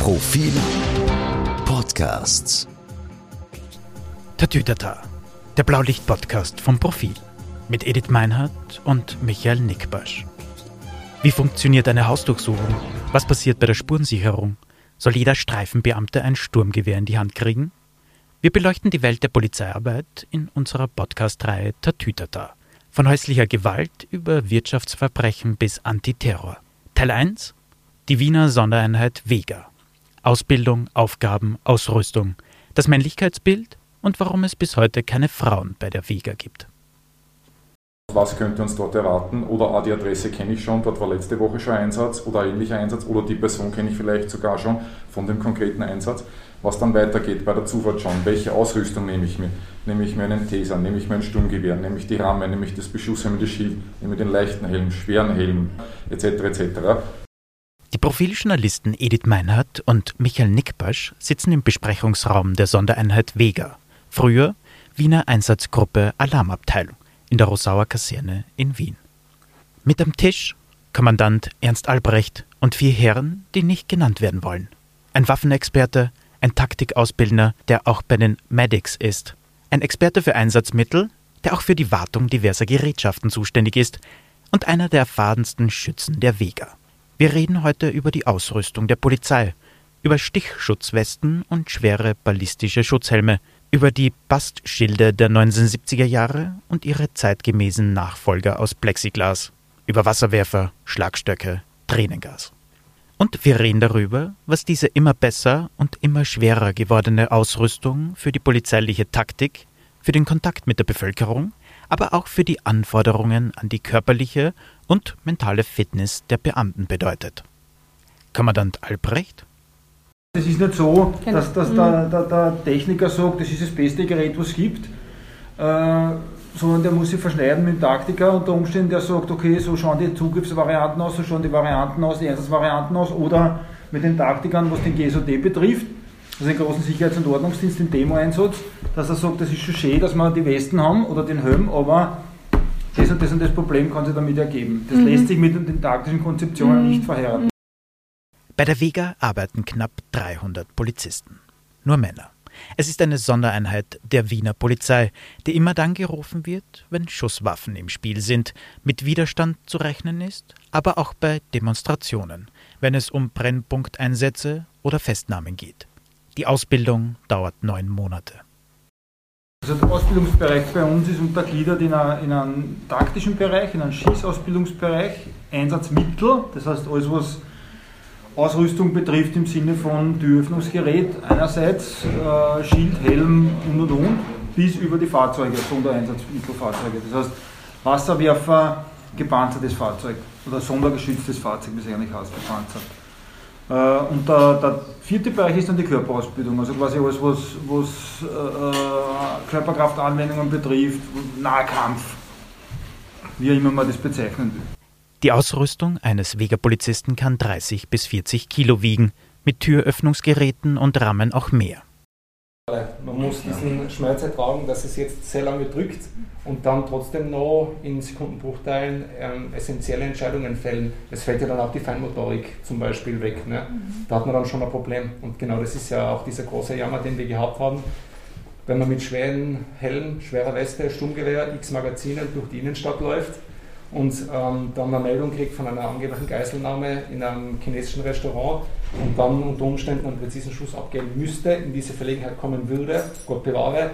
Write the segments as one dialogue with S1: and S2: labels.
S1: Profil Podcasts.
S2: Tatütata, der Blaulicht-Podcast vom Profil mit Edith Meinhardt und Michael Nickbasch. Wie funktioniert eine Hausdurchsuchung? Was passiert bei der Spurensicherung? Soll jeder Streifenbeamte ein Sturmgewehr in die Hand kriegen? Wir beleuchten die Welt der Polizeiarbeit in unserer Podcast-Reihe Tatütata. Von häuslicher Gewalt über Wirtschaftsverbrechen bis Antiterror. Teil 1 Die Wiener Sondereinheit Vega. Ausbildung, Aufgaben, Ausrüstung, das Männlichkeitsbild und warum es bis heute keine Frauen bei der Vega gibt.
S3: Was könnte uns dort erwarten? Oder ah, die Adresse kenne ich schon, dort war letzte Woche schon Einsatz oder ähnlicher Einsatz oder die Person kenne ich vielleicht sogar schon von dem konkreten Einsatz. Was dann weitergeht bei der Zufahrt schon, welche Ausrüstung nehme ich mir? Nehme ich mir einen Taser, nehme ich mir ein Sturmgewehr, nehme ich die Ramme, nehme ich das beschusshemmende Schild, nehme ich den leichten Helm, schweren Helm, etc. etc.
S2: Profiljournalisten Edith Meinhardt und Michael Nickbasch sitzen im Besprechungsraum der Sondereinheit Vega, früher Wiener Einsatzgruppe Alarmabteilung in der Rosauer Kaserne in Wien. Mit am Tisch Kommandant Ernst Albrecht und vier Herren, die nicht genannt werden wollen. Ein Waffenexperte, ein Taktikausbildner, der auch bei den Medics ist, ein Experte für Einsatzmittel, der auch für die Wartung diverser Gerätschaften zuständig ist, und einer der erfahrensten Schützen der Vega. Wir reden heute über die Ausrüstung der Polizei, über Stichschutzwesten und schwere ballistische Schutzhelme, über die Bastschilde der 1970er Jahre und ihre zeitgemäßen Nachfolger aus Plexiglas, über Wasserwerfer, Schlagstöcke, Tränengas. Und wir reden darüber, was diese immer besser und immer schwerer gewordene Ausrüstung für die polizeiliche Taktik, für den Kontakt mit der Bevölkerung, aber auch für die Anforderungen an die körperliche und mentale Fitness der Beamten bedeutet. Kommandant Albrecht
S4: es ist nicht so,
S5: Genau.
S4: dass, dass der, der, der Techniker sagt, das ist das beste Gerät, was es gibt, äh, sondern der muss sich verschneiden mit dem Taktiker unter Umständen, der sagt, okay, so schauen die Zugriffsvarianten aus, so schauen die Varianten aus, die Einsatzvarianten aus, oder mit den Taktikern, was den GSOD betrifft, also den großen Sicherheits- und Ordnungsdienst, den Demo-Einsatz, dass er sagt, das ist schon schön, dass wir die Westen haben oder den Helm, aber das und das und das Problem kann sich damit ergeben. Das
S5: Mhm.
S4: lässt sich mit den taktischen Konzeptionen nicht verheiraten.
S2: Bei der Vega arbeiten knapp 300 Polizisten. Nur Männer. Es ist eine Sondereinheit der Wiener Polizei, die immer dann gerufen wird, wenn Schusswaffen im Spiel sind, mit Widerstand zu rechnen ist, aber auch bei Demonstrationen, wenn es um Brennpunkteinsätze oder Festnahmen geht. Die Ausbildung dauert neun Monate.
S4: Also der Ausbildungsbereich bei uns ist untergliedert in, eine, in einen taktischen Bereich, in einen Schießausbildungsbereich, Einsatzmittel, das heißt alles, was Ausrüstung betrifft im Sinne von Türöffnungsgerät einerseits, äh, Schild, Helm und und und, bis über die Fahrzeuge, Sondereinsatzmittelfahrzeuge. Das heißt Wasserwerfer, gepanzertes Fahrzeug oder sondergeschütztes Fahrzeug, wie es eigentlich heißt, gepanzert. Äh, Und der, der vierte Bereich ist dann die Körperausbildung, also quasi alles, was, was äh, Körperkraftanwendungen betrifft, Nahkampf, wie immer man das bezeichnen will.
S2: Die Ausrüstung eines Wegerpolizisten kann 30 bis 40 Kilo wiegen, mit Türöffnungsgeräten und Rammen auch mehr.
S6: Man muss diesen Schmerz ertragen, dass es jetzt sehr lange drückt und dann trotzdem noch in Sekundenbruchteilen ähm, essentielle Entscheidungen fällen. Es fällt ja dann auch die Feinmotorik zum Beispiel weg. Ne? Da hat man dann schon ein Problem. Und genau das ist ja auch dieser große Jammer, den wir gehabt haben. Wenn man mit schweren Helm, schwerer Weste, Sturmgewehr, x Magazinen durch die Innenstadt läuft und ähm, dann eine Meldung kriegt von einer angeblichen Geiselnahme in einem chinesischen Restaurant und dann unter Umständen einen präzisen Schuss abgeben müsste, in diese Verlegenheit kommen würde, Gott bewahre,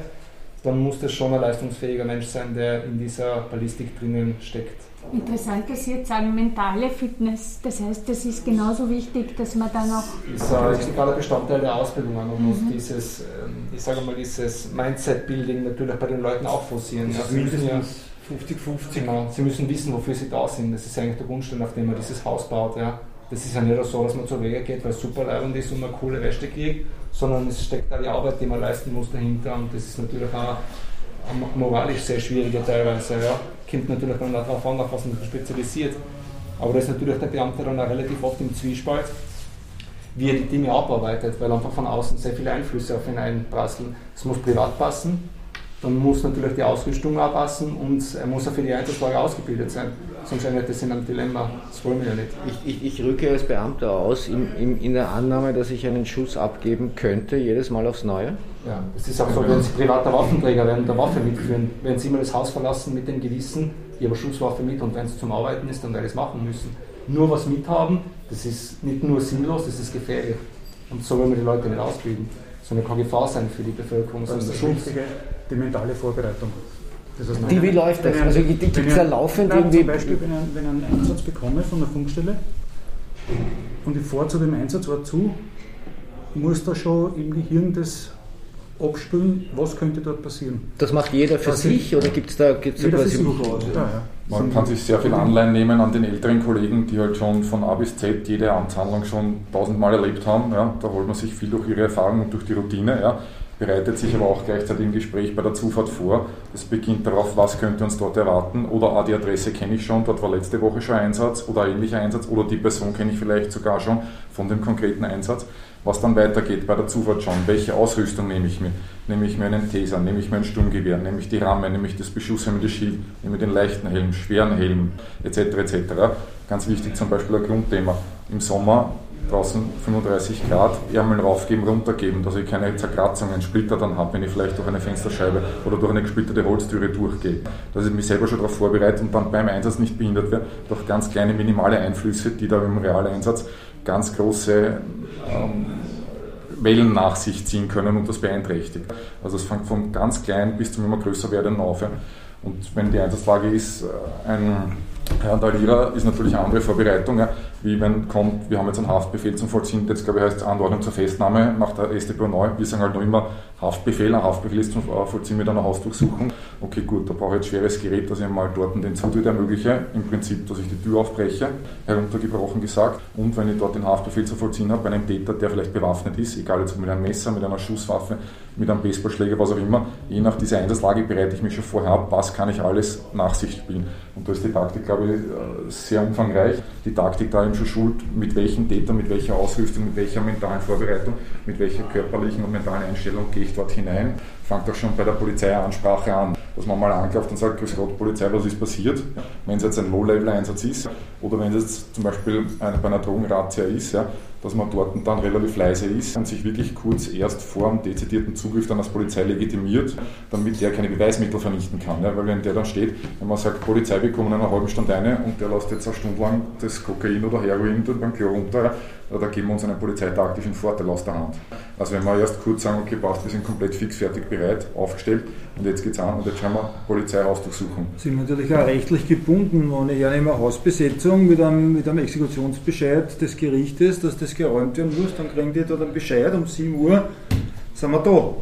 S6: dann muss das schon ein leistungsfähiger Mensch sein, der in dieser Ballistik drinnen steckt.
S5: Interessant, dass Sie jetzt sagen, mentale Fitness. Das heißt, das ist genauso wichtig, dass man dann auch.
S6: ist ein integraler Bestandteil der Ausbildung. Man muss dieses, ähm, ich sage mal, dieses Mindset-Building natürlich bei den Leuten auch forcieren. Ja, sie müssen ja
S4: 50-50.
S6: Genau, sie müssen wissen, wofür sie da sind. Das ist eigentlich der Grundstein, auf dem man dieses Haus baut. Ja. Das ist ja nicht so, dass man zur Wege geht, weil es super leibend ist und man coole Wäsche kriegt, sondern es steckt da die Arbeit, die man leisten muss dahinter und das ist natürlich auch moralisch sehr schwierige teilweise. Ja. Kommt natürlich dann auch darauf an, auf was man spezialisiert. Aber da ist natürlich der Beamte dann auch relativ oft im Zwiespalt, wie er die Dinge abarbeitet, weil einfach von außen sehr viele Einflüsse auf ihn einprasseln. Es muss privat passen, dann muss natürlich die Ausrüstung anpassen und er muss auch für die Einsatzlage ausgebildet sein. Sonst endet das in einem Dilemma. Das wollen wir ja nicht.
S1: Ich, ich, ich rücke als Beamter aus in, in, in, der Annahme, dass ich einen Schuss abgeben könnte, jedes Mal aufs Neue.
S6: Ja, es ist auch so, wenn Sie privater Waffenträger werden, der Waffe mitführen, wenn Sie immer das Haus verlassen mit dem Gewissen, habe Schusswaffe mit und wenn es zum Arbeiten ist, dann werde ich es machen müssen. Nur was mithaben, das ist nicht nur sinnlos, das ist gefährlich. Und so wollen wir die Leute nicht ausbilden. sondern kann Gefahr sein für die Bevölkerung,
S4: sondern das Schutz. Die mentale Vorbereitung.
S1: Das heißt, die, wie läuft das? Also die gibt es ja laufend irgendwie.
S4: Zum Beispiel, wenn ich, wenn ich einen Einsatz bekomme von der Funkstelle und ich fahre zu dem Einsatzort zu, muss da schon im Gehirn das abspülen, was könnte dort passieren.
S1: Das macht jeder für sich oder gibt es da gibt's
S3: jeder quasi... Sich. Ja, ja. Man kann sich sehr viel Anleihen nehmen an den älteren Kollegen, die halt schon von A bis Z jede Amtshandlung schon tausendmal erlebt haben. Ja. Da holt man sich viel durch ihre Erfahrung und durch die Routine. Ja bereitet sich aber auch gleichzeitig im Gespräch bei der Zufahrt vor. Das beginnt darauf, was könnte uns dort erwarten oder ah, die Adresse kenne ich schon, dort war letzte Woche schon Einsatz oder ähnlicher Einsatz oder die Person kenne ich vielleicht sogar schon von dem konkreten Einsatz. Was dann weitergeht bei der Zufahrt schon, welche Ausrüstung nehme ich mir? Nehme ich mir einen Taser, nehme ich mir ein Sturmgewehr, nehme ich die Ramme, nehme ich das beschusshemmende Schild, nehme ich den leichten Helm, schweren Helm, etc. etc. Ganz wichtig zum Beispiel ein Grundthema. Im Sommer draußen 35 Grad, Ärmel raufgeben, runtergeben, dass ich keine Zerkratzungen, Splitter dann habe, wenn ich vielleicht durch eine Fensterscheibe oder durch eine gesplitterte Holztüre durchgehe. Dass ich mich selber schon darauf vorbereite und dann beim Einsatz nicht behindert werde durch ganz kleine minimale Einflüsse, die da im Realeinsatz ganz große ähm, Wellen nach sich ziehen können und das beeinträchtigt. Also es fängt von ganz klein bis zum immer größer werden auf. Und wenn die Einsatzlage ist, äh, ein Randalierer ist natürlich eine andere Vorbereitung, ja, wie wenn kommt, wir haben jetzt einen Haftbefehl zum Vollziehen, jetzt glaube ich heißt Anordnung zur Festnahme nach der StPO neu, wir sagen halt noch immer Haftbefehl, ein Haftbefehl ist zum Vollziehen mit einer Hausdurchsuchung. Okay, gut, da brauche ich jetzt schweres Gerät, dass ich mal dort den Zutritt ermögliche, im Prinzip, dass ich die Tür aufbreche, heruntergebrochen gesagt, und wenn ich dort den Haftbefehl zu vollziehen habe, bei einem Täter, der vielleicht bewaffnet ist, egal jetzt mit einem Messer, mit einer Schusswaffe, mit einem Baseballschläger, was auch immer, je nach dieser Einsatzlage bereite ich mich schon vorher ab, was kann ich alles nach sich spielen. Und da ist die Taktik, glaube ich, äh, sehr umfangreich. Die Taktik da eben schon schuld, mit welchen Tätern, mit welcher Ausrüstung, mit welcher mentalen Vorbereitung, mit welcher körperlichen und mentalen Einstellung gehe ich dort hinein. Fängt auch schon bei der Polizeiansprache an, dass man mal anklopft und sagt, Grüß Gott, Polizei, was ist passiert? Wenn es jetzt ein Low-Level-Einsatz ist oder wenn es jetzt zum Beispiel eine, bei einer Drogenrazzia ist, ja, dass man dort dann relativ leise ist und sich wirklich kurz erst vor dem dezidierten Zugriff dann als Polizei legitimiert, damit der keine Beweismittel vernichten kann. Ja, weil wenn der dann steht, wenn man sagt, Polizei, wir kommen in einer halben Stunde eine und der lässt jetzt eine Stunde lang das Kokain oder Heroin beim Klo runter, da geben wir uns einen polizeitaktischen Vorteil aus der Hand. Also wenn wir erst kurz sagen, okay, passt, wir sind komplett fix, fertig, bereit, aufgestellt und jetzt geht's an und jetzt schauen wir Polizeihausdurchsuchung.
S4: Sind natürlich auch rechtlich gebunden, wenn ich eine Hausbesetzung mit einem, mit einem Exekutionsbescheid des Gerichtes, dass das geräumt werden muss, dann kriegen die dort einen Bescheid um 7 Uhr, sind wir da.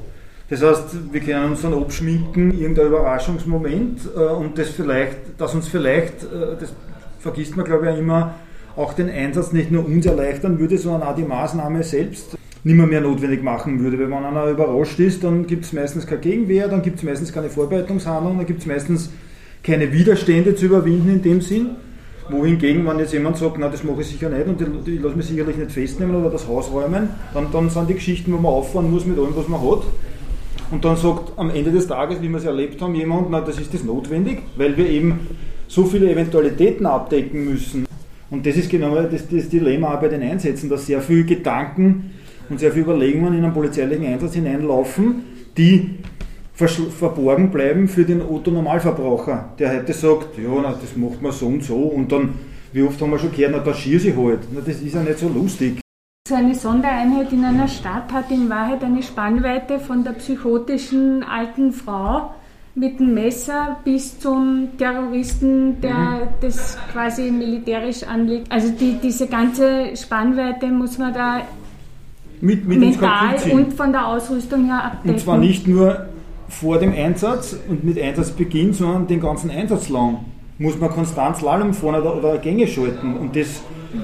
S4: Das heißt, wir können uns dann abschminken, irgendein Überraschungsmoment äh, und das vielleicht, dass uns vielleicht, äh, das vergisst man glaube ich auch immer, auch den Einsatz nicht nur uns erleichtern würde, sondern auch die Maßnahme selbst nicht mehr, notwendig machen würde. Wenn einer überrascht ist, dann gibt es meistens keine Gegenwehr, dann gibt es meistens keine Vorbereitungshandlung, dann gibt es meistens keine Widerstände zu überwinden in dem Sinn. Wohingegen, wenn jetzt jemand sagt, na das mache ich sicher nicht und ich, lasse mich sicherlich nicht festnehmen oder das Haus räumen, dann, dann sind die Geschichten, wo man auffahren muss mit allem, was man hat. Und dann sagt am Ende des Tages, wie wir es erlebt haben, jemand, na das ist das notwendig, weil wir eben so viele Eventualitäten abdecken müssen. Und das ist genau das, das Dilemma bei den Einsätzen, dass sehr viele Gedanken und sehr viele Überlegungen in einen polizeilichen Einsatz hineinlaufen, die verborgen bleiben für den Otto-Normalverbraucher, der heute sagt, ja, na, das macht man so und so und dann, wie oft haben wir schon gehört, na, da schier sie halt. Na, das ist ja nicht so lustig.
S5: So eine Sondereinheit in einer Stadt hat in Wahrheit eine Spannweite von der psychotischen alten Frau mit dem Messer bis zum Terroristen, der mhm. das quasi militärisch anlegt. Also die, diese ganze Spannweite muss man da mit, mit mental und von der Ausrüstung her abdecken.
S4: Und zwar nicht nur vor dem Einsatz und mit Einsatzbeginn, sondern den ganzen Einsatz lang muss man konstant Slalom fahren oder, oder Gänge schalten. Und das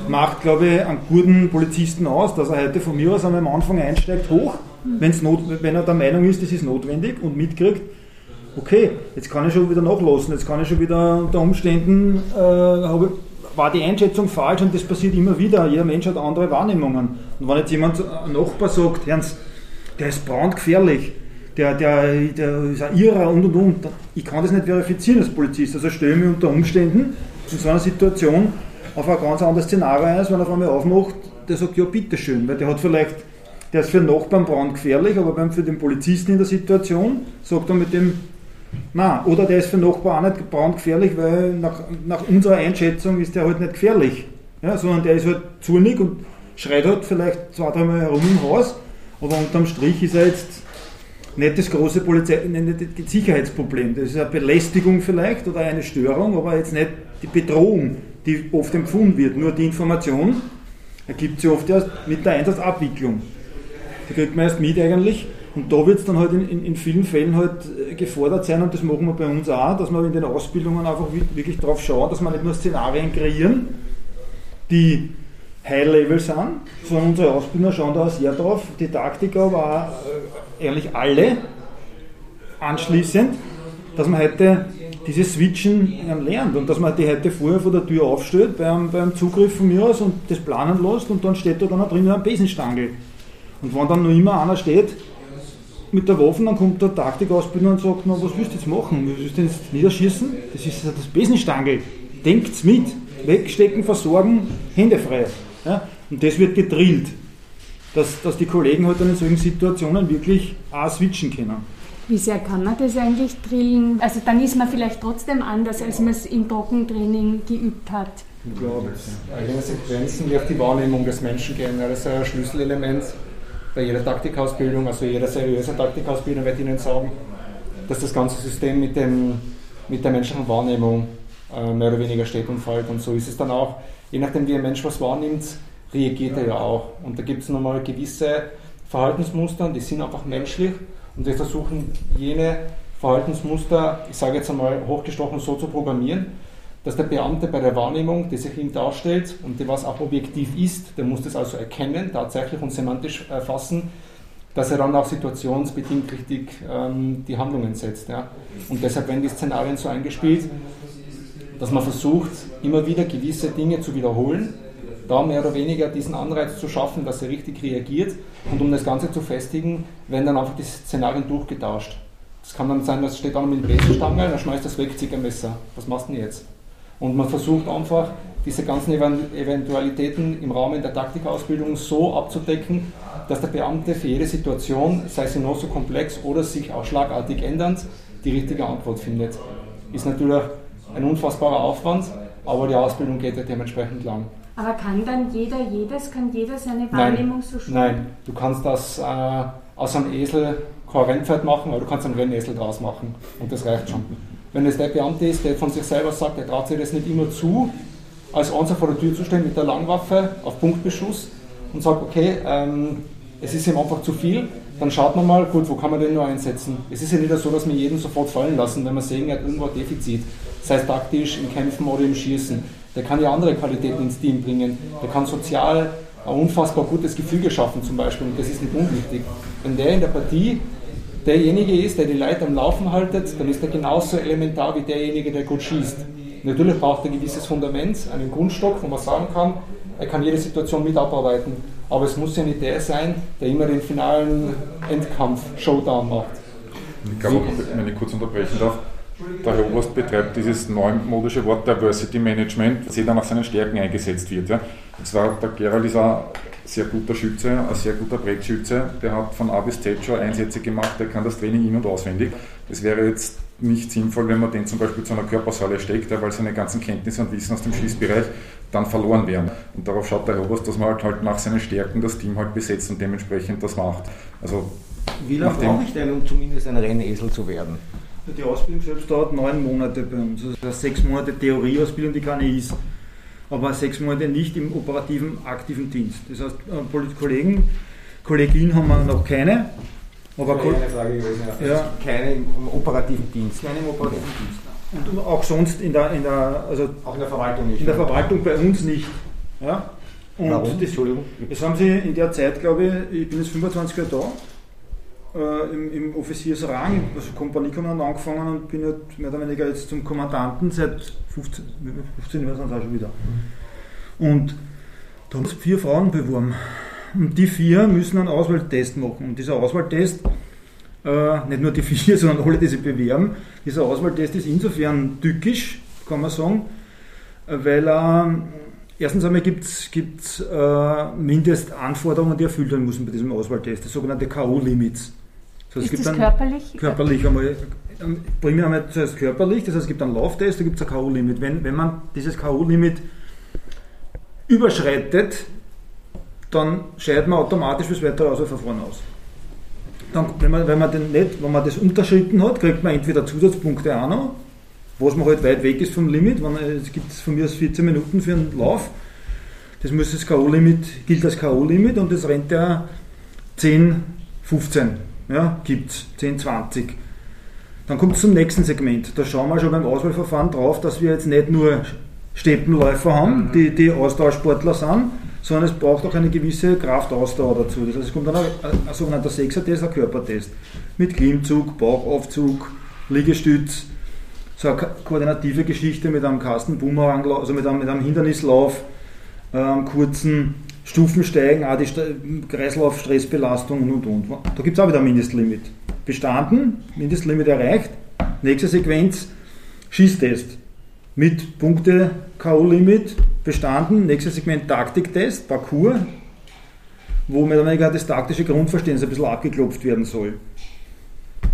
S4: macht, glaube ich, einen guten Polizisten aus, dass er heute von mir aus am Anfang einsteigt, hoch, wenn's not, wenn er der Meinung ist, das ist notwendig und mitkriegt, okay, jetzt kann ich schon wieder nachlassen, jetzt kann ich schon wieder unter Umständen, äh, habe, war die Einschätzung falsch und das passiert immer wieder. Jeder Mensch hat andere Wahrnehmungen. Und wenn jetzt jemand, ein Nachbar sagt, Ernst, der ist brandgefährlich, der, der, der ist ein Irrer und und und. Ich kann das nicht verifizieren als Polizist. Also stelle ich mich unter Umständen in so einer Situation auf ein ganz anderes Szenario ein, als wenn er auf einmal aufmacht, der sagt, ja bitteschön, weil der hat vielleicht, der ist für den Nachbarn brandgefährlich, aber für den Polizisten in der Situation sagt er mit dem, na, oder der ist für den Nachbarn auch nicht brandgefährlich, weil nach, nach unserer Einschätzung ist der halt nicht gefährlich, ja, sondern der ist halt zornig und schreit halt vielleicht zwei, dreimal herum im Haus, aber unterm Strich ist er jetzt nicht das große Polizei, nicht das Sicherheitsproblem. Das ist eine Belästigung vielleicht oder eine Störung, aber jetzt nicht die Bedrohung, die oft empfunden wird. Nur die Information ergibt sich oft erst mit der Einsatzabwicklung. Die kriegt man erst mit eigentlich. Und da wird es dann halt in, in, in, vielen Fällen halt äh, gefordert sein, und das machen wir bei uns auch, dass wir in den Ausbildungen einfach wirklich darauf schauen, dass wir nicht nur Szenarien kreieren, die High-Level sind, sondern unsere Ausbilder schauen da sehr drauf, die Taktiker war äh, eigentlich alle anschließend, dass man heute dieses Switchen lernt und dass man die heute vorher vor der Tür aufstellt beim, beim Zugriff von mir aus und das planen lässt und dann steht da dann drin ein Besenstangel. Und wenn dann noch immer einer steht mit der Waffe, dann kommt der Taktikausbilder und sagt, na, was willst du jetzt machen? Willst du jetzt niederschießen? Das ist das Besenstangel. Denkt's mit. Wegstecken, versorgen, Hände frei. Ja? Und das wird gedrillt, dass, dass die Kollegen halt dann in solchen Situationen wirklich auch switchen können.
S5: Wie sehr kann man das eigentlich drillen? Also dann ist man vielleicht trotzdem anders, als man es im Trockentraining geübt hat.
S6: Ich glaube, eigene Sequenzen, die auf die Wahrnehmung des Menschen gehen, das ist ein Schlüsselelement bei jeder Taktikausbildung, also jeder seriöse Taktikausbildung wird Ihnen sagen, dass das ganze System mit, dem, mit der menschlichen Wahrnehmung äh, mehr oder weniger steht und fällt. Und so ist es dann auch je nachdem wie ein Mensch was wahrnimmt, reagiert er ja auch. Und da gibt es nochmal gewisse Verhaltensmuster, die sind einfach menschlich und wir versuchen jene Verhaltensmuster, ich sage jetzt einmal hochgestochen, so zu programmieren, dass der Beamte bei der Wahrnehmung, die sich ihm darstellt und die was auch objektiv ist, der muss das also erkennen, tatsächlich und semantisch erfassen, dass er dann auch situationsbedingt richtig ähm, die Handlungen setzt. Ja. Und deshalb werden die Szenarien so eingespielt, dass man versucht, immer wieder gewisse Dinge zu wiederholen, da mehr oder weniger diesen Anreiz zu schaffen, dass er richtig reagiert und um das Ganze zu festigen, werden dann einfach die Szenarien durchgetauscht. Es kann dann sein, dass steht dann mit dem Besenstange, dann schmeißt das weg, zieht ein Messer. Was machst du denn jetzt? Und man versucht einfach, diese ganzen Eventualitäten im Rahmen der Taktikausbildung so abzudecken, dass der Beamte für jede Situation, sei sie noch so komplex oder sich auch schlagartig ändernd, die richtige Antwort findet. Ist natürlich ein unfassbarer Aufwand, aber die Ausbildung geht ja dementsprechend lang.
S5: Aber kann dann jeder jedes, kann jeder seine Wahrnehmung
S6: Nein.
S5: so schulen?
S6: Nein, du kannst das äh, aus einem Esel kein Rennpferd machen, aber du kannst einen Rennesel draus machen und das reicht schon. Wenn es der Beamte ist, der von sich selber sagt, er traut sich das nicht immer zu, als Einser vor der Tür zu stehen mit der Langwaffe auf Punktbeschuss und sagt, okay, ähm, es ist ihm einfach zu viel, dann schaut man mal, gut, wo kann man den nur einsetzen? Es ist ja nicht so, dass wir jeden sofort fallen lassen, wenn wir sehen, er hat irgendwo ein Defizit sei es taktisch im Kämpfen oder im Schießen. Der kann ja andere Qualitäten ins Team bringen. Der kann sozial ein unfassbar gutes Gefüge schaffen zum Beispiel und das ist nicht unwichtig. Wenn der in der Partie derjenige ist, der die Leute am Laufen haltet, dann ist er genauso elementar wie derjenige, der gut schießt. Natürlich braucht er ein gewisses Fundament, einen Grundstock, wo man sagen kann, er kann jede Situation mit abarbeiten. Aber es muss ja nicht der sein, der immer den finalen Endkampf, Showdown macht.
S3: Ich glaube, wenn ich kurz unterbrechen darf, der Herr Oberst betreibt dieses neumodische Wort Diversity Management, das jeder nach seinen Stärken eingesetzt wird. Ja. Und zwar, der Gerald ist ein sehr guter Schütze, ein sehr guter Brettschütze, der hat von A bis Z schon Einsätze gemacht, der kann das Training in- und auswendig. Es wäre jetzt nicht sinnvoll, wenn man den zum Beispiel zu einer Körpersäule steckt, weil seine ganzen Kenntnisse und Wissen aus dem Schießbereich dann verloren wären. Und darauf schaut der Oberst, dass man halt, halt nach seinen Stärken das Team halt besetzt und dementsprechend das macht. Also,
S1: Wie lange brauche ich denn, um zumindest ein Rennesel zu werden?
S4: Die Ausbildung selbst dauert neun Monate bei uns. Also das ist sechs Monate Theorieausbildung, die keine ist. Aber sechs Monate nicht im operativen, aktiven Dienst. Das heißt, äh, Kollegen, Kollegin haben wir noch keine.
S1: Aber das eine Frage gewesen. Ja. ja. Keine im operativen Dienst.
S4: Keine im operativen Dienst. Und auch sonst in der, in der, also
S1: auch in der Verwaltung nicht.
S4: In der Verwaltung bei uns nicht. Ja?
S1: Und Warum?
S4: Das, Entschuldigung. Das haben sie in der Zeit, glaube ich, ich bin jetzt 25 Jahre da, äh, im, im Offiziersrang, also Kompaniekommandant angefangen und bin halt mehr oder weniger jetzt zum Kommandanten seit 15, 15 Jahren sind schon wieder. Und da haben sie vier Frauen beworben. Und die vier müssen einen Auswahltest machen. Und dieser Auswahltest äh, nicht nur die vier, sondern alle, die sich bewerben. Dieser Auswahltest ist insofern tückisch, kann man sagen, weil äh, erstens einmal gibt es äh, Mindestanforderungen, die erfüllt werden müssen bei diesem Auswahltest, das sogenannte K.O.-Limits.
S5: Das heißt, ist das körperlich?
S4: Körperlich einmal. Ähm, primär einmal zuerst körperlich, das heißt, es gibt einen Lauftest, da gibt es ein K.O.-Limit. Wenn, wenn man dieses K.O.-Limit überschreitet, dann scheidet man automatisch fürs weitere Auswahlverfahren aus. Dann, wenn, man, wenn, man den nicht, wenn man das unterschritten hat, kriegt man entweder Zusatzpunkte auch noch, was man halt weit weg ist vom Limit. Wenn, es gibt von mir aus 14 Minuten für einen Lauf. Das muss das K.O.-Limit, gilt als K.O.-Limit und das rennt ja 10, 15. Ja, gibt es 10, 20. Dann kommt es zum nächsten Segment. Da schauen wir schon beim Auswahlverfahren drauf, dass wir jetzt nicht nur Steppenläufer haben, mhm. die, die Austauschsportler sind, sondern es braucht auch eine gewisse Kraftausdauer dazu. Das heißt, es kommt dann ein, ein sogenannter Sechser-Test, ein Körpertest. Mit Klimmzug, Bauchaufzug, Liegestütz, so eine koordinative Geschichte mit einem Kastenbumerang, also mit einem, mit einem Hindernislauf, ähm, kurzen Stufensteigen, auch die Kreislauf, Stressbelastung und und und. Da gibt es auch wieder ein Mindestlimit. Bestanden, Mindestlimit erreicht. Nächste Sequenz, Schießtest mit Punkte K.O.-Limit bestanden. Nächstes Segment Taktiktest, Parcours, wo mir dann das taktische Grundverständnis ein bisschen abgeklopft werden soll.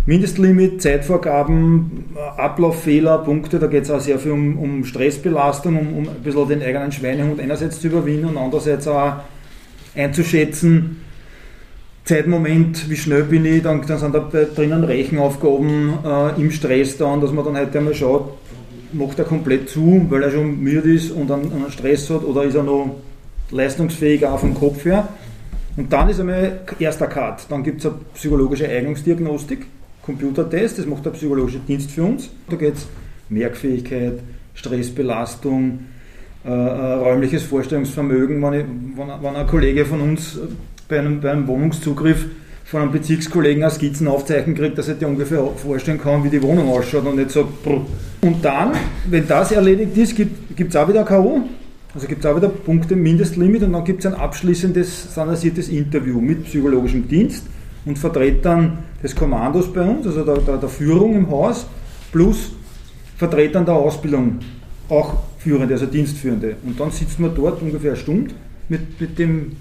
S4: Mindestlimit, Zeitvorgaben, Ablauffehler, Punkte, da geht es auch sehr viel um, um Stressbelastung, um, um, ein bisschen den eigenen Schweinehund einerseits zu überwinden und andererseits auch einzuschätzen, Zeitmoment, wie schnell bin ich, dann, dann sind da drinnen Rechenaufgaben äh, im Stress dann, dass man dann heute einmal schaut, macht er komplett zu, weil er schon müde ist und einen, einen Stress hat oder ist er noch leistungsfähig auch vom Kopf her. Und dann ist einmal erster Cut. Dann gibt es eine psychologische Eignungsdiagnostik, Computertest, das macht der psychologische Dienst für uns. Da geht es Merkfähigkeit, Stressbelastung, äh, äh, räumliches Vorstellungsvermögen. Wenn, ich, wenn, wenn, ein Kollege von uns bei einem, bei einem Wohnungszugriff von einem Bezirkskollegen eine Skizzen aufzeichnen kriegt, dass er dir ungefähr vorstellen kann, wie die Wohnung ausschaut und nicht so. Brr. Und dann, wenn das erledigt ist, gibt es auch wieder K.O. Also gibt es auch wieder Punkte Mindestlimit und dann gibt es ein abschließendes standardisiertes Interview mit psychologischem Dienst und Vertretern des Kommandos bei uns, also der, der, der Führung im Haus, plus Vertretern der Ausbildung, auch Führende, also Dienstführende. Und dann sitzt man dort ungefähr eine Stunde mit, mit dem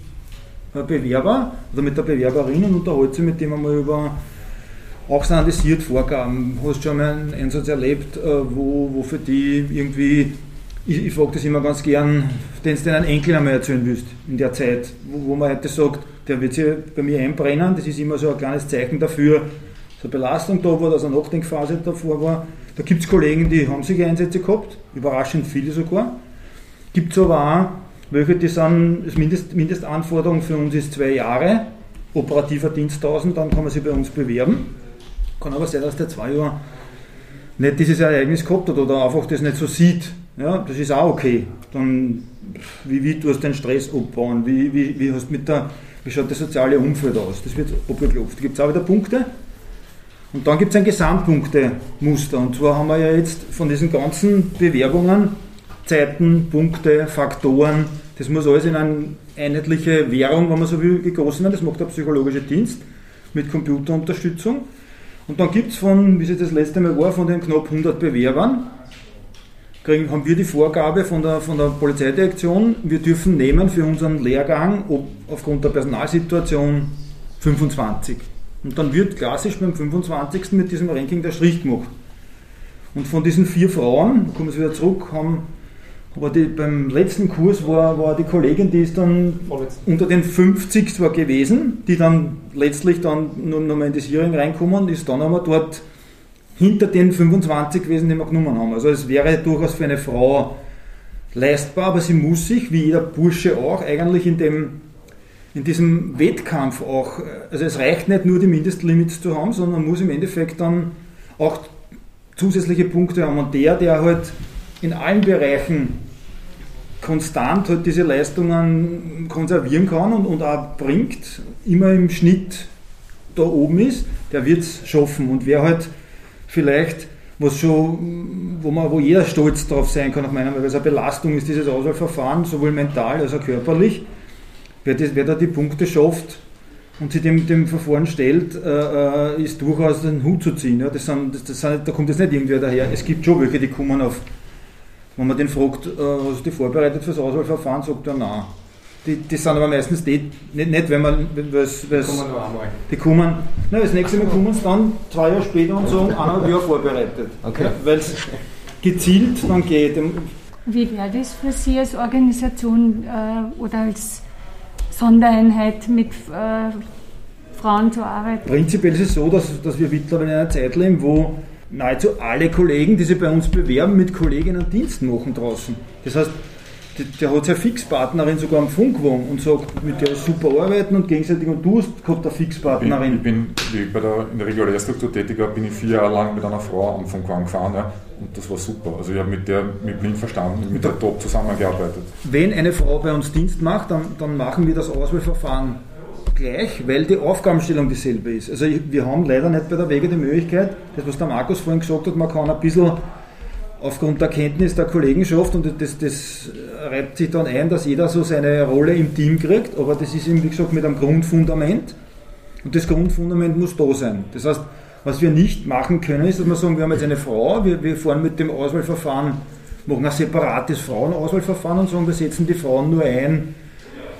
S4: Bewerber oder mit der Bewerberin und unterhält sich mit dem einmal über auch standardisiert Vorgaben. Hast du schon mal einen Einsatz erlebt, äh, wo, wo für die irgendwie, ich, ich frage das immer ganz gern, den du deinen Enkel einmal erzählen willst in der Zeit, wo, wo man heute sagt, der wird sich bei mir einbrennen, das ist immer so ein kleines Zeichen dafür, dass eine Belastung da war, dass eine Nachdenkphase davor war. Da gibt es Kollegen, die haben solche Einsätze gehabt, überraschend viele sogar. Gibt es aber auch welche die sind, das Mindest, Mindestanforderung für uns ist zwei Jahre, operativer Dienst 1000, dann kann man sich bei uns bewerben. Kann aber sein, dass der zwei Jahre nicht dieses Ereignis gehabt hat oder einfach das nicht so sieht. Ja, das ist auch okay. Dann, wie, wie tust du den Stress abbauen? Wie, wie, wie, hast mit der, wie schaut das soziale Umfeld aus? Das wird abgeklopft. Da gibt es auch wieder Punkte. Und dann gibt es ein Gesamtpunktemuster. Und zwar haben wir ja jetzt von diesen ganzen Bewerbungen Zeiten, Punkte, Faktoren, das muss alles in eine einheitliche Währung, wenn man so will, gegossen werden. Das macht der psychologische Dienst mit Computerunterstützung. Und dann gibt es von, wie es das letzte Mal war, von den knapp 100 Bewerbern, kriegen, haben wir die Vorgabe von der, von der Polizeidirektion, wir dürfen nehmen für unseren Lehrgang ob, aufgrund der Personalsituation 25. Und dann wird klassisch beim 25. mit diesem Ranking der Strich gemacht. Und von diesen vier Frauen, kommen wir wieder zurück, haben aber die, beim letzten Kurs war, war die Kollegin, die ist dann unter den 50 zwar gewesen, die dann letztlich dann nur noch mal in das Hearing reinkommen, ist dann aber dort hinter den 25 gewesen, die wir genommen haben. Also es wäre durchaus für eine Frau leistbar, aber sie muss sich, wie jeder Bursche auch, eigentlich in dem in diesem Wettkampf auch, also es reicht nicht nur die Mindestlimits zu haben, sondern man muss im Endeffekt dann auch zusätzliche Punkte haben. Und der, der halt in allen Bereichen konstant halt diese Leistungen konservieren kann und, und auch bringt, immer im Schnitt da oben ist, der wird es schaffen. Und wer halt vielleicht, was schon, wo, man, wo jeder stolz drauf sein kann, nach meiner Meinung, weil es eine Belastung ist, dieses Auswahlverfahren, sowohl mental als auch körperlich, wer, das, wer da die Punkte schafft, und sich dem, dem Verfahren stellt, äh, äh, ist durchaus den Hut zu ziehen. Ja. Das sind, das, das sind, da kommt jetzt nicht irgendwer daher. Es gibt schon welche, die kommen auf, wenn man den fragt, äh, was ist die vorbereitet fürs Auswahlverfahren, sagt er nein. Die, die sind aber meistens die, nicht, nicht wenn man, weil's, weil's,
S6: Kommen nur einmal.
S4: die kommen, na, das nächste Mal kommen sie dann zwei Jahre später und sagen, eineinhalb Jahre vorbereitet.
S1: Okay.
S4: Weil es gezielt dann geht.
S5: Wie wäre das für Sie als Organisation äh, oder als Sondereinheit mit äh, Frauen zu arbeiten?
S4: Prinzipiell ist es so, dass, dass wir mittlerweile in einer Zeit leben, wo nahezu alle Kollegen, die sich bei uns bewerben, mit Kolleginnen Dienst machen draußen. Das heißt, der, hat seine Fixpartnerin sogar am Funkwagen und sagt, mit der ist super arbeiten und gegenseitig und du hast gehabt eine Fixpartnerin.
S3: ich bin wie ich bei der, in der Regulärstruktur tätig war, bin ich vier Jahre lang mit einer Frau am Funkwagen gefahren ja, und das war super. Also ich habe mit der mit blind verstanden, mit der top zusammengearbeitet.
S4: Wenn eine Frau bei uns Dienst macht, dann, dann machen wir das Auswahlverfahren gleich, weil die Aufgabenstellung dieselbe ist. Also ich, wir haben leider nicht bei der Wege die Möglichkeit, das was der Markus vorhin gesagt hat, man kann ein bisschen aufgrund der Kenntnis der Kollegenschaft und das, das reibt sich dann ein, dass jeder so seine Rolle im Team kriegt, aber das ist eben wie gesagt mit einem Grundfundament und das Grundfundament muss da sein. Das heißt, was wir nicht machen können, ist, dass wir sagen, wir haben jetzt eine Frau, wir, wir fahren mit dem Auswahlverfahren, machen ein separates Frauenauswahlverfahren und sagen, wir setzen die Frauen nur ein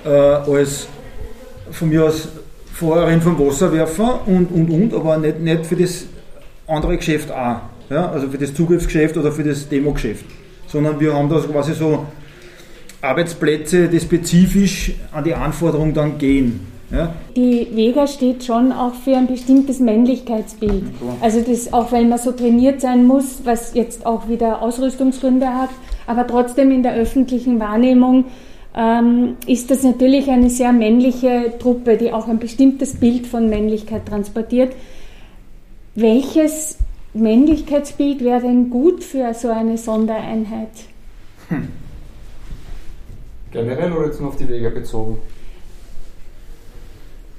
S4: äh, als von mir aus Fahrerin vom Wasserwerfer und, und, und, aber nicht, nicht für das andere Geschäft auch. Ja? Also für das Zugriffsgeschäft oder für das Demogeschäft. Sondern wir haben da quasi so Arbeitsplätze, die spezifisch an die Anforderungen dann gehen. Ja?
S5: Die Vega steht schon auch für ein bestimmtes Männlichkeitsbild. Also das, auch weil man so trainiert sein muss, was jetzt auch wieder Ausrüstungsgründe hat, aber trotzdem in der öffentlichen Wahrnehmung ähm, ist das natürlich eine sehr männliche Truppe, die auch ein bestimmtes Bild von Männlichkeit transportiert. Welches Männlichkeitsbild wäre denn gut für so eine Sondereinheit?
S6: Generell oder jetzt nur auf die Wege bezogen?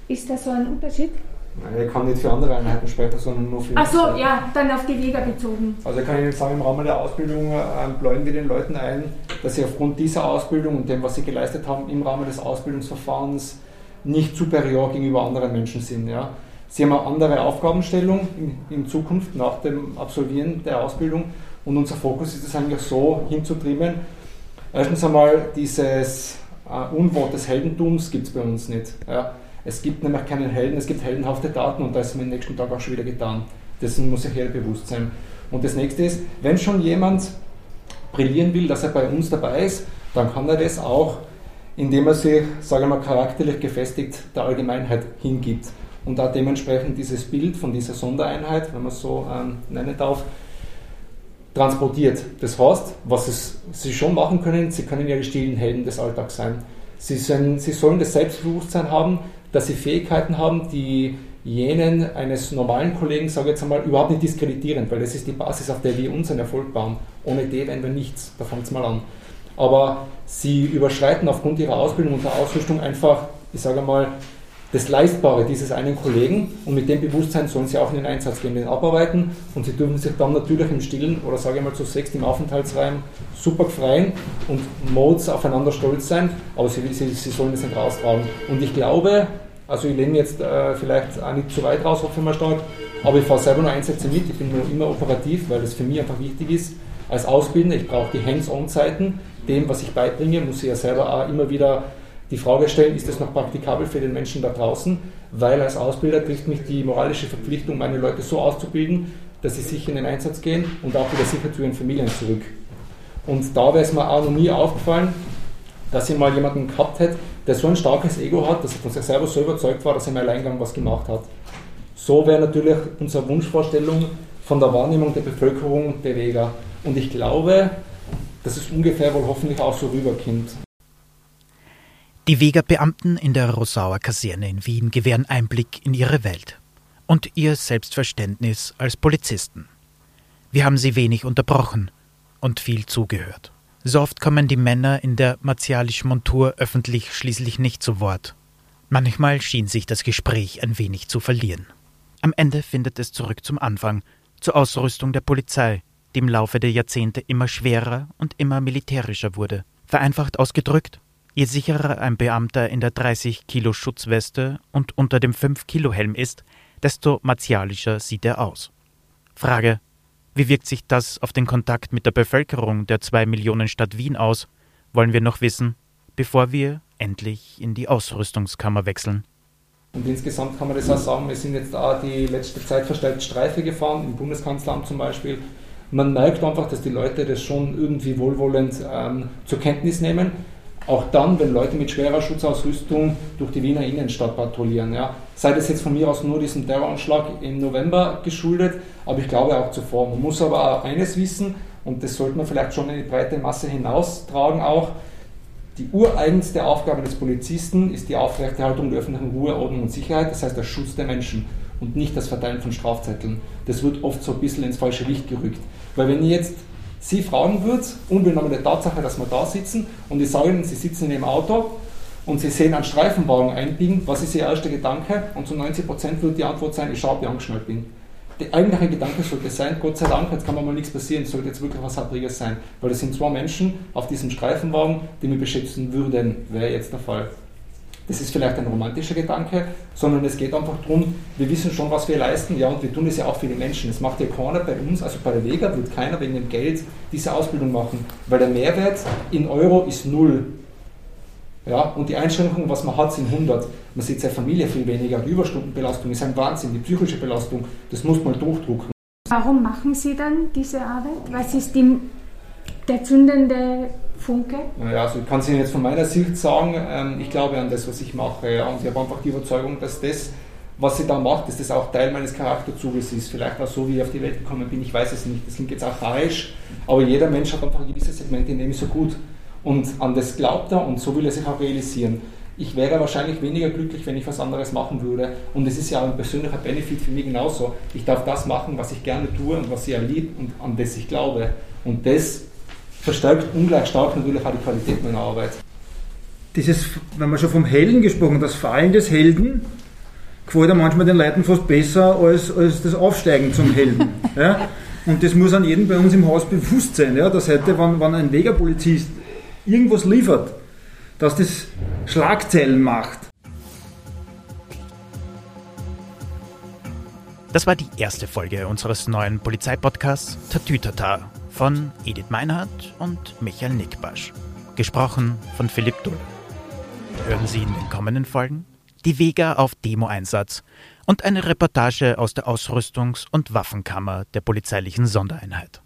S5: Ist da so ein Unterschied?
S6: Nein, Ich kann nicht für andere Einheiten sprechen, sondern nur für
S5: Ach so, ja, dann auf die Vega bezogen.
S6: Also ich kann Ihnen sagen, im Rahmen der Ausbildung ähm, bläuen wir den Leuten ein, dass sie aufgrund dieser Ausbildung und dem, was sie geleistet haben, im Rahmen des Ausbildungsverfahrens nicht superior gegenüber anderen Menschen sind. Ja. Sie haben eine andere Aufgabenstellung in, in Zukunft nach dem Absolvieren der Ausbildung und unser Fokus ist es eigentlich so hinzutrimmen. Erstens einmal dieses äh, Unwort des Heldentums gibt es bei uns nicht. Ja. Es gibt nämlich keinen Helden, es gibt heldenhafte Taten und da ist mir am nächsten Tag auch schon wieder getan. Dessen muss sich jeder bewusst sein. Und das nächste ist, wenn schon jemand brillieren will, dass er bei uns dabei ist, dann kann er das auch, indem er sich, sagen wir mal, charakterlich gefestigt der Allgemeinheit hingibt und da dementsprechend dieses Bild von dieser Sondereinheit, wenn man es so ähm, nennen darf, transportiert. Das heißt, was es, Sie schon machen können, Sie können ja die stillen Helden des Alltags sein. Sie, sind, Sie sollen das Selbstbewusstsein haben, dass Sie Fähigkeiten haben, die jenen eines normalen Kollegen, sage ich jetzt einmal, überhaupt nicht diskreditieren, weil das ist die Basis, auf der wir unseren Erfolg bauen. Ohne die wären wir nichts, da fängt es mal an. Aber sie überschreiten aufgrund ihrer Ausbildung und der Ausrüstung einfach, ich sage mal, das Leistbare dieses einen Kollegen und mit dem Bewusstsein sollen sie auch in den Einsatz gehen, den abarbeiten und sie dürfen sich dann natürlich im Stillen oder sage ich mal zu sechst im Aufenthaltsraum super freien und Modes aufeinander stolz sein, aber sie, sie, sie sollen das nicht raustragen. Und ich glaube, also ich lehne jetzt äh, vielleicht auch nicht zu weit raus, hoffe ich mal stark, aber ich fahre selber noch Einsätze mit, ich bin nur immer operativ, weil das für mich einfach wichtig ist. Als Ausbildner, ich brauche die Hands-on-Zeiten, dem, was ich beibringe, muss ich ja selber auch immer wieder die Frage stellen, ist das noch praktikabel für den Menschen da draußen? Weil als Ausbilder trifft mich die moralische Verpflichtung, meine Leute so auszubilden, dass sie sicher in den Einsatz gehen und auch wieder sicher zu ihren Familien zurück. Und da wäre es mir auch noch nie aufgefallen, dass ich mal jemanden gehabt hätte, der so ein starkes Ego hat, dass er von sich selber so überzeugt war, dass er im Alleingang was gemacht hat. So wäre natürlich unsere Wunschvorstellung von der Wahrnehmung der Bevölkerung der Vega. Und ich glaube, dass es ungefähr wohl hoffentlich auch so rüberkommt.
S2: Die Vega-Beamten in der Rosauer Kaserne in Wien gewähren Einblick in ihre Welt und ihr Selbstverständnis als Polizisten. Wir haben sie wenig unterbrochen und viel zugehört. So oft kommen die Männer in der martialischen Montur öffentlich schließlich nicht zu Wort. Manchmal schien sich das Gespräch ein wenig zu verlieren. Am Ende findet es zurück zum Anfang, zur Ausrüstung der Polizei, die im Laufe der Jahrzehnte immer schwerer und immer militärischer wurde. Vereinfacht ausgedrückt, Je sicherer ein Beamter in der 30 Kilo Schutzweste und unter dem 5 Kilo Helm ist, desto martialischer sieht er aus. Frage: Wie wirkt sich das auf den Kontakt mit der Bevölkerung der 2 Millionen Stadt Wien aus? Wollen wir noch wissen, bevor wir endlich in die Ausrüstungskammer wechseln.
S6: Und insgesamt kann man das auch sagen, wir sind jetzt auch die letzte Zeit verstärkt Streife gefahren, im Bundeskanzleramt zum Beispiel. Man merkt einfach, dass die Leute das schon irgendwie wohlwollend ähm, zur Kenntnis nehmen. Auch dann, wenn Leute mit schwerer Schutzausrüstung durch die Wiener Innenstadt patrouillieren. Ja. Sei das jetzt von mir aus nur diesem Terroranschlag im November geschuldet, aber ich glaube auch zuvor. Man muss aber eines wissen, und das sollte man vielleicht schon in die breite Masse hinaustragen auch, die ureigenste Aufgabe des Polizisten ist die Aufrechterhaltung der öffentlichen Ruhe, Ordnung und Sicherheit, das heißt der Schutz der Menschen und nicht das Verteilen von Strafzetteln. Das wird oft so ein bisschen ins falsche Licht gerückt. Weil wenn ihr jetzt Sie fragen würdet, unbenommen Tatsache, dass wir da sitzen und ich sage Ihnen, Sie sitzen in Ihrem Auto und Sie sehen einen Streifenwagen einbiegen, was ist Ihr erster Gedanke? Und zu 90% wird die Antwort sein, ich schaue, wie angeschnallt bin der eigentliche Gedanke sollte sein, Gott sei Dank, jetzt kann mir mal nichts passieren, es sollte jetzt wirklich was Hartriges sein. Weil es sind zwei Menschen auf diesem Streifenwagen, die mich beschäftigen würden, wäre jetzt der Fall. Das ist vielleicht ein romantischer Gedanke, sondern es geht einfach darum, wir wissen schon, was wir leisten, ja, und wir tun es ja auch für die Menschen. Es macht ja keiner bei uns, also bei der Vega wird keiner wegen dem Geld diese Ausbildung machen, weil der Mehrwert in Euro ist null. Ja, und die Einschränkungen, was man hat, sind 100. Man sieht seine Familie viel weniger. Die Überstundenbelastung ist ein Wahnsinn, die psychische Belastung, das muss man durchdrucken.
S5: Warum machen Sie dann diese Arbeit? Was ist die, der zündende Funke?
S6: Ja, also ich kann es Ihnen jetzt von meiner Sicht sagen, ähm, ich glaube an das, was ich mache. Und ich habe einfach die Überzeugung, dass das, was ich da mache, dass das auch Teil meines Charakterzuges ist. Vielleicht auch so, wie ich auf die Welt gekommen bin, ich weiß es nicht. Das klingt jetzt archaisch, aber jeder Mensch hat einfach ein gewisses Segment, in dem ich so gut und an das glaubt er und so will er sich auch realisieren. Ich wäre wahrscheinlich weniger glücklich, wenn ich was anderes machen würde. Und es ist ja ein persönlicher Benefit für mich genauso. Ich darf das machen, was ich gerne tue und was ich erliebe und an das ich glaube. Und das verstärkt ungleich stark natürlich auch die Qualität meiner Arbeit.
S4: Dieses, wenn man schon vom Helden gesprochen, das Fallen des Helden gefällt ja manchmal den Leuten fast besser als, als das Aufsteigen zum Helden. ja? Und das muss an jedem bei uns im Haus bewusst sein, ja? dass heute, wenn, wenn ein Wegerpolizist irgendwas liefert, dass das Schlagzeilen macht.
S2: Das war die erste Folge unseres neuen Polizeipodcasts Tatütata von Edith Meinhardt und Michael Nickbasch. Gesprochen von Philipp Dull. Hören Sie in den kommenden Folgen die Vega auf Demo-Einsatz und eine Reportage aus der Ausrüstungs- und Waffenkammer der polizeilichen Sondereinheit.